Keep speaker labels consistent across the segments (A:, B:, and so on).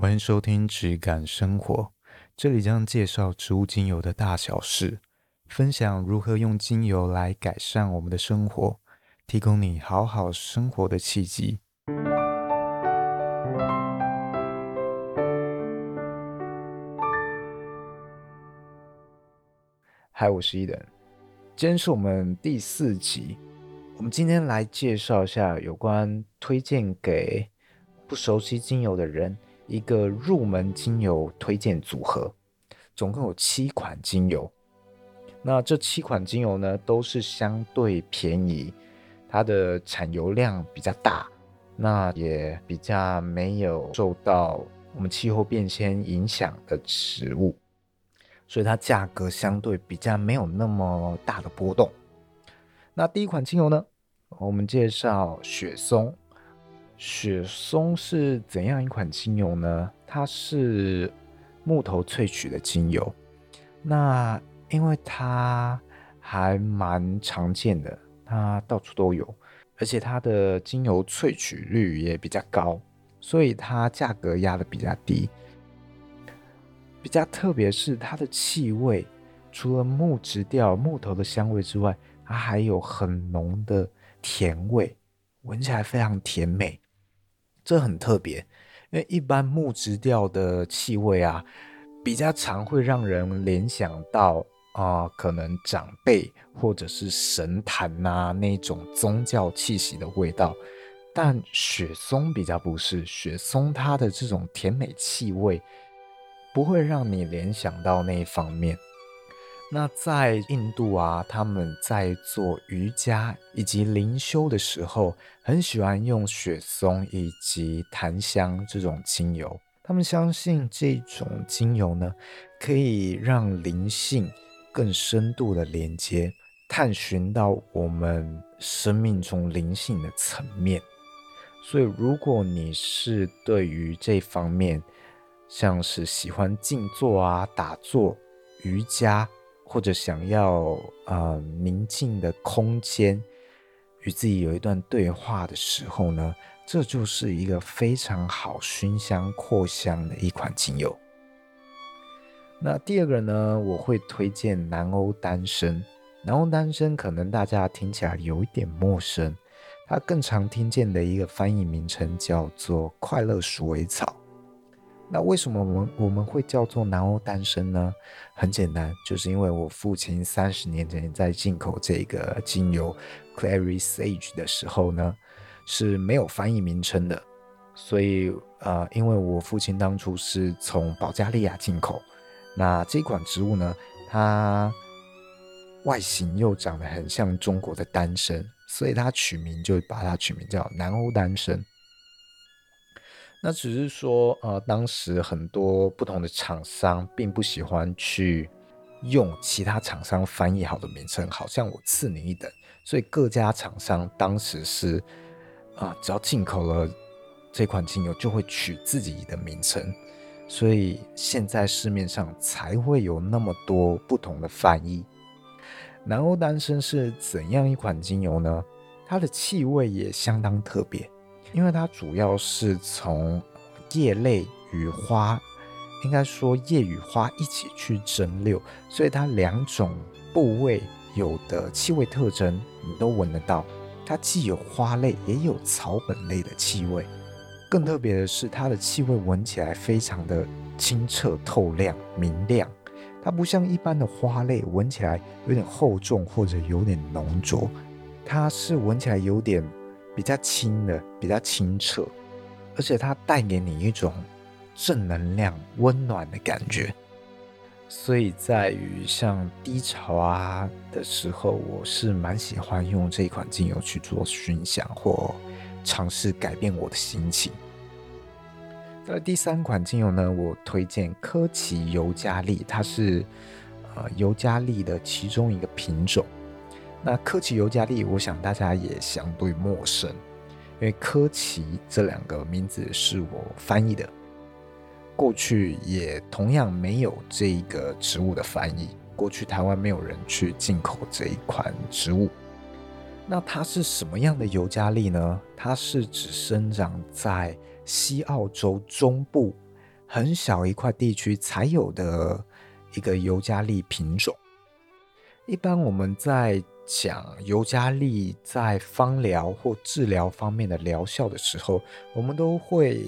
A: 欢迎收听质感生活，这里将介绍植物精油的大小事，分享如何用精油来改善我们的生活，提供你好好生活的契机。嗨，我是伊登，今天是我们第四集，我们今天来介绍一下有关推荐给不熟悉精油的人。一个入门精油推荐组合，总共有七款精油。那这七款精油呢，都是相对便宜，它的产油量比较大，那也比较没有受到我们气候变迁影响的植物，所以它价格相对比较没有那么大的波动。那第一款精油呢，我们介绍雪松。雪松是怎样一款精油呢？它是木头萃取的精油，那因为它还蛮常见的，它到处都有，而且它的精油萃取率也比较高，所以它价格压得比较低。比较特别是它的气味，除了木质调、木头的香味之外，它还有很浓的甜味，闻起来非常甜美。这很特别，因为一般木质调的气味啊，比较常会让人联想到啊、可能长辈或者是神坛呐、那种宗教气息的味道。但雪松比较不是，雪松它的这种甜美气味，不会让你联想到那一方面。那在印度啊，他们在做瑜伽以及灵修的时候，很喜欢用雪松以及檀香这种精油。他们相信这种精油呢，可以让灵性更深度的连接，探寻到我们生命中灵性的层面。所以，如果你是对于这方面，像是喜欢静坐啊、打坐、瑜伽，或者想要呃宁静的空间，与自己有一段对话的时候呢，这就是一个非常好熏香扩香的一款精油。那第二个呢，我会推荐南欧丹参。南欧丹参可能大家听起来有一点陌生，它更常听见的一个翻译名称叫做快乐鼠尾草。那为什么我们我们会叫做南欧丹参呢？很简单，就是因为我父亲三十年前在进口这个精油 Clary Sage 的时候呢，是没有翻译名称的。所以呃，因为我父亲当初是从保加利亚进口，那这款植物呢，它外形又长得很像中国的丹参，所以它取名就把它取名叫南欧丹参。那只是说，呃，当时很多不同的厂商并不喜欢去用其他厂商翻译好的名称，好像我次你一等，所以各家厂商当时是，啊、只要进口了这款精油，就会取自己的名称，所以现在市面上才会有那么多不同的翻译。南欧丹参是怎样一款精油呢？它的气味也相当特别。因为它主要是从叶类与花，应该说叶与花一起去蒸馏，所以它两种部位有的气味特征你都闻得到。它既有花类，也有草本类的气味。更特别的是，它的气味闻起来非常的清澈透亮、明亮。它不像一般的花类，闻起来有点厚重或者有点浓浊，它是闻起来有点。比较轻的，比较清澈，而且它带给你一种正能量、温暖的感觉。所以在于像低潮啊的时候，我是蛮喜欢用这一款精油去做熏香，或尝试改变我的心情。在第三款精油呢，我推荐科奇尤加利，它是呃尤加利的其中一个品种。那科奇尤加利，我想大家也相对陌生，因为科奇这两个名字是我翻译的，过去也同样没有这个植物的翻译，过去台湾没有人去进口这一款植物。那它是什么样的尤加利呢？它是只生长在西澳洲中部很小一块地区才有的一个尤加利品种。一般我们在讲尤加利在芳疗或治疗方面的疗效的时候，我们都会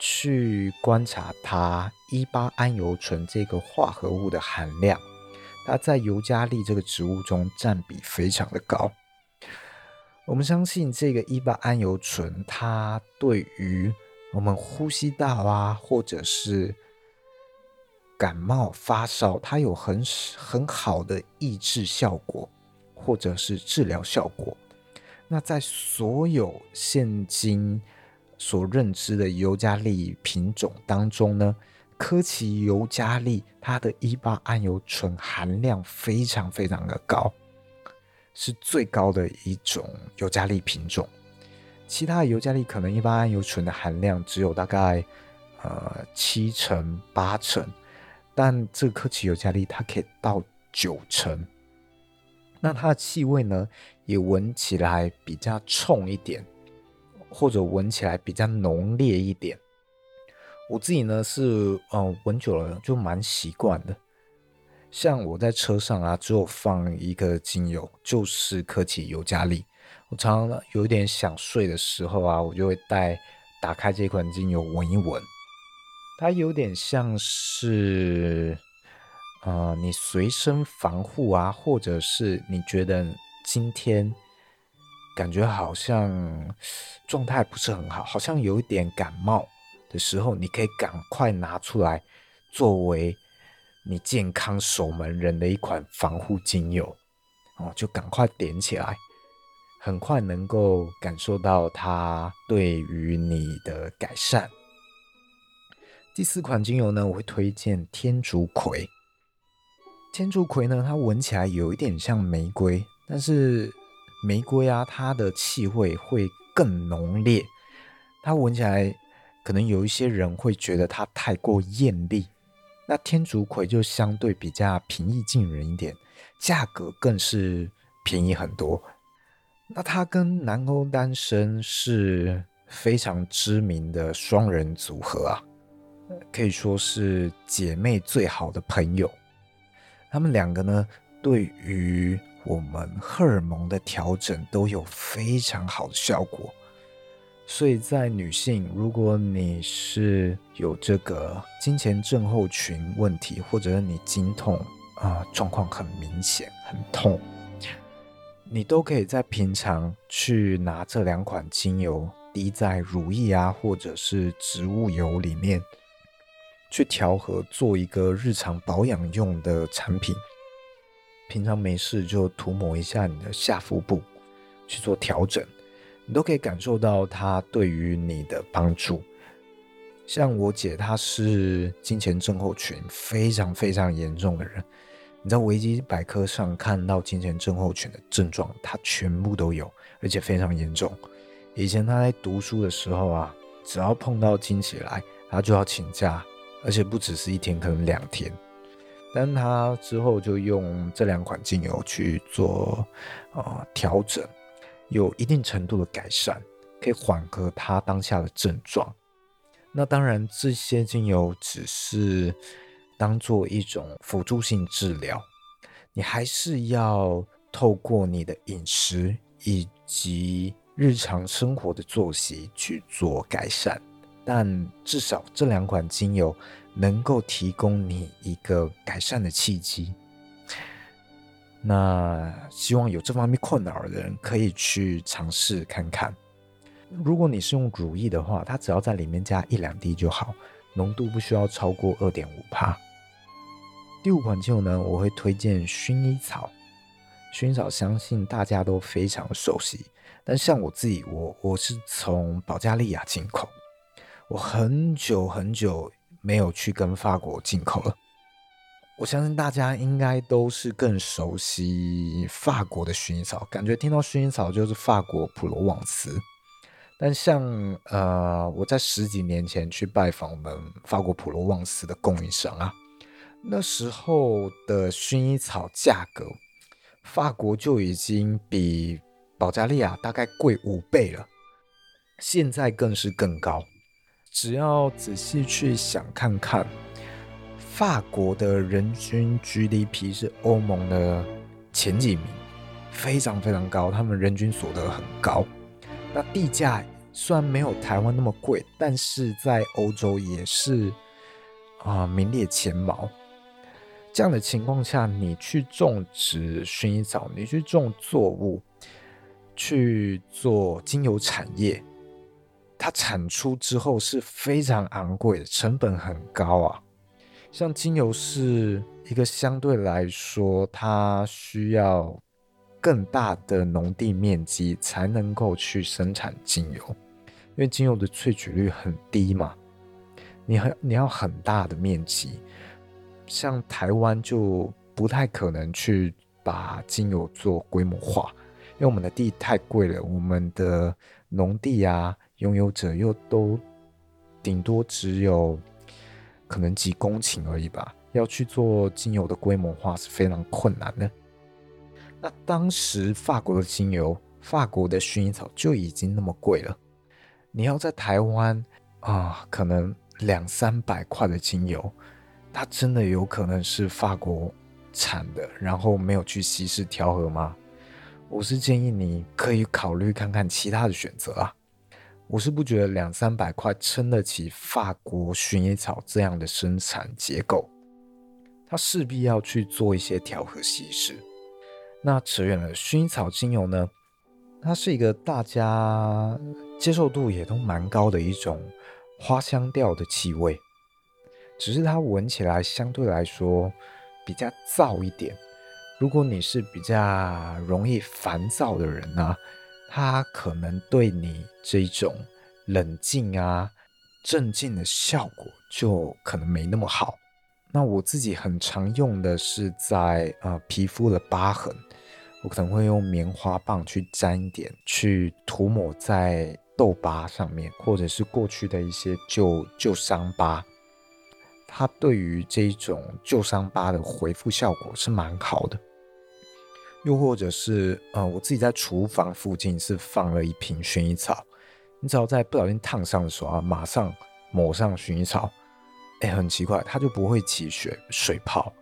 A: 去观察它一巴胺油醇这个化合物的含量，它在尤加利这个植物中占比非常的高。我们相信这个一巴胺油醇，它对于我们呼吸道啊，或者是感冒发烧，它有很很好的抑制效果，或者是治疗效果。那在所有现今所认知的尤加利品种当中呢，科奇尤加利它的一八胺油醇含量非常非常的高。是最高的一种尤加利品种，其他的尤加利可能一八桉油醇的含量只有大概呃七成八成，但这科奇尤加利它可以到九成。那它的气味呢，也闻起来比较冲一点，或者闻起来比较浓烈一点。我自己呢是嗯闻久了就蛮习惯的。像我在车上啊，只有放一个精油，就是科奇尤加利。我常常有点想睡的时候啊，我就会带打开这款精油闻一闻。它有点像是，呃，你随身防护啊，或者是你觉得今天感觉好像状态不是很好，好像有一点感冒的时候，你可以赶快拿出来作为。你健康守门人的一款防护精油哦，就赶快点起来，很快能够感受到它对于你的改善。第四款精油呢，我会推荐天竺葵。天竺葵呢，它闻起来有一点像玫瑰，但是玫瑰啊，它的气味会更浓烈，它闻起来可能有一些人会觉得它太过艳丽。那天竺葵就相对比较平易近人一点，价格更是便宜很多。那它跟南欧丹参是非常知名的双人组合啊，可以说是姐妹最好的朋友。他们两个呢，对于我们荷尔蒙的调整都有非常好的效果。所以在女性，如果你是有这个经前症候群问题，或者你经痛啊，状况很明显，很痛，你都可以在平常去拿这两款精油滴在乳液啊，或者是植物油里面，去调和，做一个日常保养用的产品。平常没事就涂抹一下你的下腹部，去做调整。你都可以感受到它对于你的帮助。像我姐，她是经前症候群非常非常严重的人。你在维基百科上看到经前症候群的症状，她全部都有，而且非常严重。以前她在读书的时候啊，只要碰到经期来，她就要请假，而且不只是一天，可能两天。但他之后就用这两款精油去做呃调整。有一定程度的改善，可以缓和他当下的症状。那当然，这些精油只是当做一种辅助性治疗，你还是要透过你的饮食以及日常生活的作息去做改善。但至少这两款精油能够提供你一个改善的契机。那希望有这方面困扰的人可以去尝试看看。如果你是用乳液的话，它只要在里面加一两滴就好，浓度不需要超过二点五帕。第五款精油呢，我会推荐薰衣草。薰衣草相信大家都非常熟悉，但像我自己，我我是从保加利亚进口，我很久很久没有去跟法国进口了。我相信大家应该都是更熟悉法国的薰衣草，感觉听到薰衣草就是法国普罗旺斯。但像呃，我在十几年前去拜访我们法国普罗旺斯的供应商啊，那时候的薰衣草价格，法国就已经比保加利亚大概贵五倍了，现在更是更高。只要仔细去想看看，法国的人均 GDP 是欧盟的前几名，非常非常高，他们人均所得很高。那地价虽然没有台湾那么贵，但是在欧洲也是啊、名列前茅。这样的情况下，你去种植薰衣草，你去种作物，去做精油产业。它产出之后是非常昂贵的，成本很高啊。像精油是一个相对来说，它需要更大的农地面积才能够去生产精油，因为精油的萃取率很低嘛。你很你要很大的面积，像台湾就不太可能去把精油做规模化，因为我们的地太贵了，我们的农地啊。拥有者又都顶多只有可能几公顷而已吧，要去做精油的规模化是非常困难的。那当时法国的精油，法国的薰衣草就已经那么贵了，你要在台湾啊，可能两三百块的精油，它真的有可能是法国产的，然后没有去稀释调和吗？我是建议你可以考虑看看其他的选择啊。我是不觉得两三百块撑得起法国薰衣草这样的生产结构，它势必要去做一些调和稀释。那扯远了，薰衣草精油呢，它是一个大家接受度也都蛮高的一种花香调的气味，只是它闻起来相对来说比较燥一点。如果你是比较容易烦躁的人呢、它可能对你这种冷静啊、镇静的效果就可能没那么好。那我自己很常用的是在呃皮肤的疤痕，我可能会用棉花棒去沾一点，去涂抹在痘疤上面，或者是过去的一些旧旧伤疤。它对于这种旧伤疤的恢复效果是蛮好的。又或者是，呃，我自己在厨房附近是放了一瓶薰衣草，你只要在不小心烫伤的时候啊，马上抹上薰衣草，哎，很奇怪，它就不会起水水泡。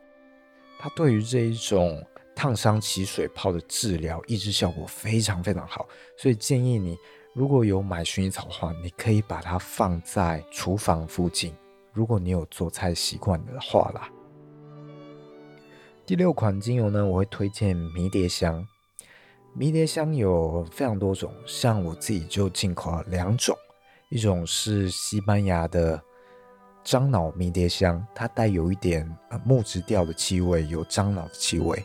A: 它对于这一种烫伤起水泡的治疗抑制效果非常非常好，所以建议你如果有买薰衣草的话，你可以把它放在厨房附近，如果你有做菜习惯的话啦。第六款精油呢，我会推荐迷迭香。迷迭香有非常多种，像我自己就进口了两种，一种是西班牙的樟脑迷迭香，它带有一点木质调的气味，有樟脑的气味。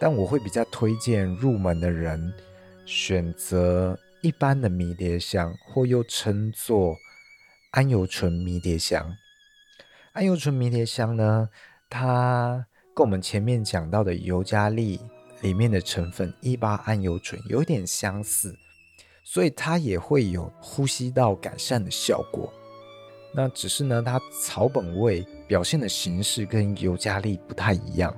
A: 但我会比较推荐入门的人选择一般的迷迭香，或又称作桉油醇迷迭香。桉油醇迷迭香呢，它跟我们前面讲到的尤加利里面的成分一八胺油醇有点相似，所以它也会有呼吸道改善的效果。那只是呢，它草本味表现的形式跟尤加利不太一样。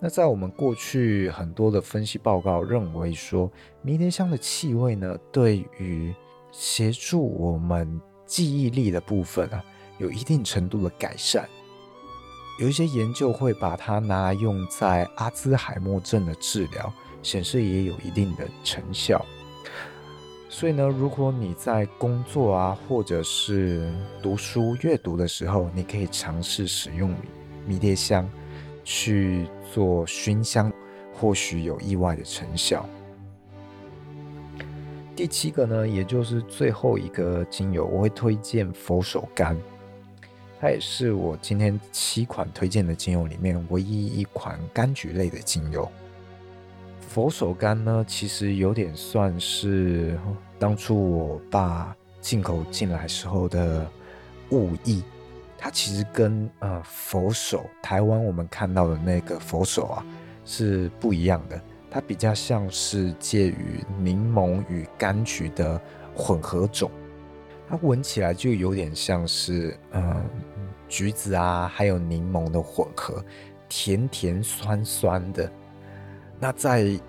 A: 那在我们过去很多的分析报告认为说，迷迭香的气味呢，对于协助我们记忆力的部分啊，有一定程度的改善。有一些研究会把它拿来用在阿兹海默症的治疗，显示也有一定的成效。所以呢，如果你在工作啊，或者是读书阅读的时候，你可以尝试使用迷迭香去做熏香，或许有意外的成效。第七个呢，也就是最后一个精油，我会推荐佛手柑。它也是我今天七款推荐的精油里面唯一一款柑橘类的精油。佛手柑呢，其实有点算是当初我爸进口进来时候的误意。它其实跟呃佛手台湾我们看到的那个佛手啊是不一样的，它比较像是介于柠檬与柑橘的混合种。它闻起来就有点像是，嗯，橘子啊，还有柠檬的混合，甜甜酸酸的。那在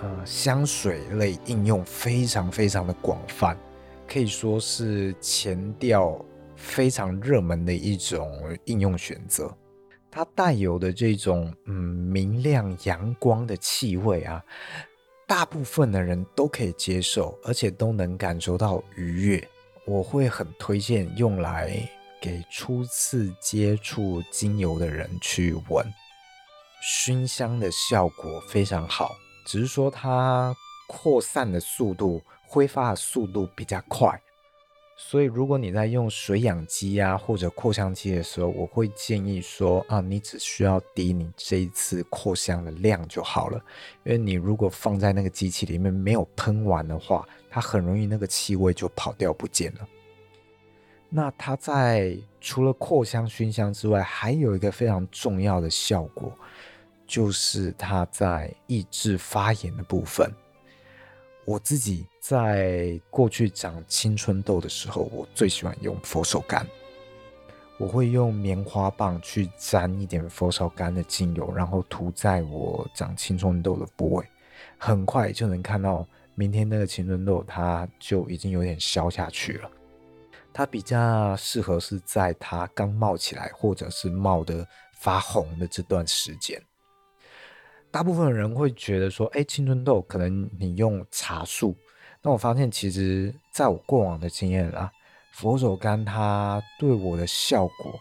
A: 呃香水类应用非常非常的广泛，可以说是前调非常热门的一种应用选择。它带有的这种嗯明亮阳光的气味啊，大部分的人都可以接受，而且都能感受到愉悦。我会很推荐用来给初次接触精油的人去闻，熏香的效果非常好，只是说它扩散的速度、挥发的速度比较快。所以，如果你在用水氧机啊或者扩香机的时候，我会建议说啊，你只需要滴你这一次扩香的量就好了。因为你如果放在那个机器里面没有喷完的话，它很容易那个气味就跑掉不见了。那它在除了扩香熏香之外，还有一个非常重要的效果，就是它在抑制发炎的部分。我自己在过去长青春痘的时候，我最喜欢用佛手柑。我会用棉花棒去沾一点佛手柑的精油，然后涂在我长青春痘的部位，很快就能看到明天那个青春痘它就已经有点消下去了。它比较适合是在它刚冒起来或者是冒得发红的这段时间。大部分人会觉得说，哎，青春痘可能你用茶树，那我发现其实在我过往的经验啊，佛手柑它对我的效果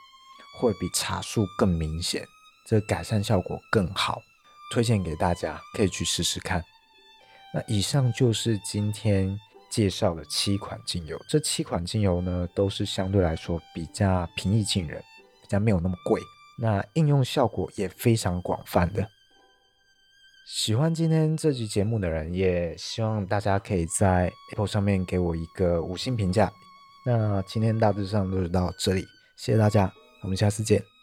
A: 会比茶树更明显，这改善效果更好，推荐给大家可以去试试看。那以上就是今天介绍的七款精油，这七款精油呢都是相对来说比较平易近人，比较没有那么贵，那应用效果也非常广泛的。喜欢今天这集节目的人，也希望大家可以在 Apple 上面给我一个五星评价。那今天大致上就是到这里，谢谢大家，我们下次见。